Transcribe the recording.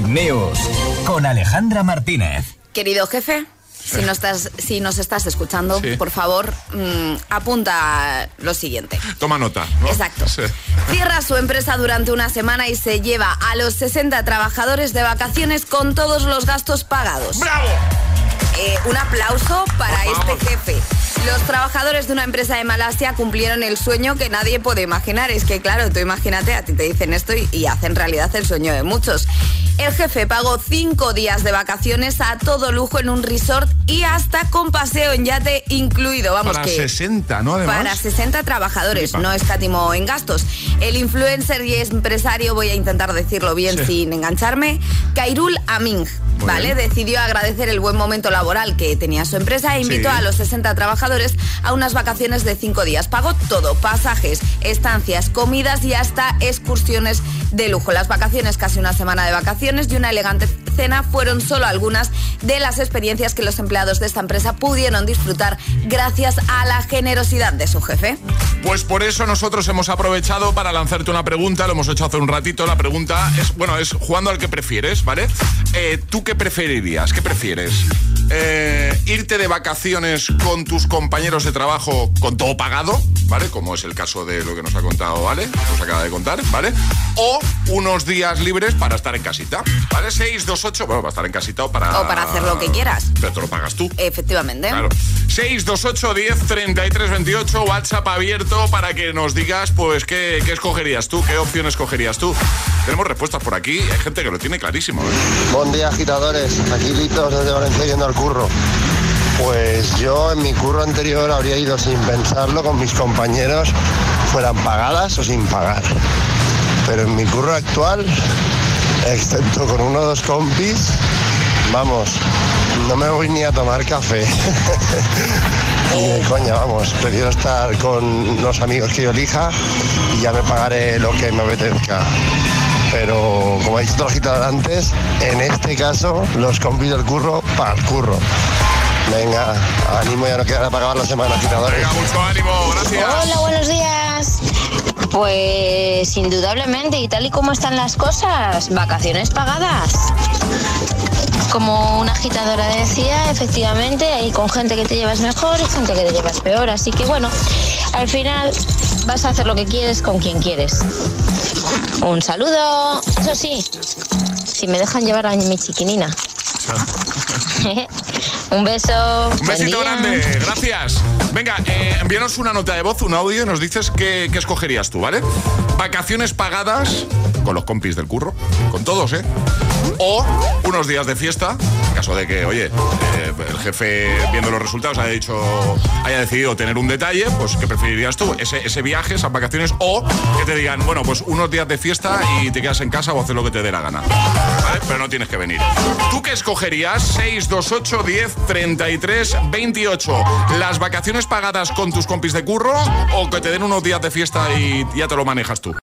News con Alejandra Martínez. Querido jefe, si, no estás, si nos estás escuchando, Sí. por favor, mm, apunta lo siguiente. Toma nota. ¿no? Exacto. Sí. Cierra su empresa durante una semana y se lleva a los 60 trabajadores de vacaciones con todos los gastos pagados. ¡Bravo! Eh, un aplauso para este jefe. Los trabajadores de una empresa de Malasia cumplieron el sueño que nadie puede imaginar. Es que, claro, tú imagínate, a ti te dicen esto y, y hacen realidad el sueño de muchos. El jefe pagó cinco días de vacaciones a todo lujo en un resort y hasta con paseo en yate incluido. Vamos Para que 60, ¿no? Además. para 60 trabajadores, Flipa. no escatimó en gastos. El influencer y empresario, voy a intentar decirlo bien Sí. sin engancharme, Kairul Aming, Muy ¿vale? bien. Decidió agradecer el buen momento laboral que tenía su empresa e invitó Sí. a los 60 trabajadores a unas vacaciones de 5 días. Pagó todo, pasajes, estancias, comidas y hasta excursiones de lujo. Las vacaciones, casi una semana de vacaciones y una elegante cena fueron solo algunas de las experiencias que los empleados de esta empresa pudieron disfrutar gracias a la generosidad de su jefe. Pues por eso nosotros hemos aprovechado para lanzarte una pregunta, lo hemos hecho hace un ratito. La pregunta es, bueno, es jugando al que prefieres, ¿vale? Eh, ¿Tú qué preferirías? ¿Qué prefieres? Eh, ¿Irte de vacaciones con tus compañeros de trabajo con todo pagado, ¿vale? Como es el caso de lo que nos ha contado, ¿vale? Nos acaba de contar, ¿vale? O unos días libres para estar en casita, ¿vale? 628, bueno, para estar en casita o para... O para hacer lo que quieras. Pero te lo pagas tú. Efectivamente. Claro. 628 10 33 28, WhatsApp abierto para que nos digas, pues, qué, qué escogerías tú, qué opción escogerías tú. Tenemos respuestas por aquí, hay gente que lo tiene clarísimo. ¿eh? Buen día, agitadores. Aquí Litos desde Valencia yendo al curro. Pues yo en mi curro anterior habría ido sin pensarlo con mis compañeros, fueran pagadas o sin pagar. Pero en mi curro actual, excepto con uno o dos compis, vamos, no me voy ni a tomar café. Ni coña, vamos, prefiero estar con los amigos que yo elija y ya me pagaré lo que me apetezca. Pero como ha dicho antes, en este caso los compis del curro para el curro. Venga, ánimo, ya no quedará para acabar la semana, agitadores. Venga, mucho ánimo, gracias. Hola, buenos días. Pues indudablemente, y tal y como están las cosas, vacaciones pagadas. Como una agitadora decía, efectivamente, hay con gente que te llevas mejor y gente que te llevas peor. Así que bueno, al final vas a hacer lo que quieres con quien quieres. Un saludo. Eso sí, si me dejan llevar a mi chiquinina. Un beso. Un besito grande, gracias. Venga, eh, envíanos una nota de voz, un audio y nos dices qué, qué escogerías tú, ¿vale? Vacaciones pagadas con los compis del curro, con todos, ¿eh? O unos días de fiesta, caso de que, oye, eh, el jefe viendo los resultados haya dicho, haya decidido tener un detalle, pues ¿qué preferirías tú? Ese, ese viaje, esas vacaciones, o que te digan, bueno, pues unos días de fiesta y te quedas en casa o haces lo que te dé la gana. Pero no tienes que venir. ¿Tú qué escogerías? 628 10 33 28. ¿Las vacaciones pagadas con tus compis de curro o que te den unos días de fiesta y ya te lo manejas tú?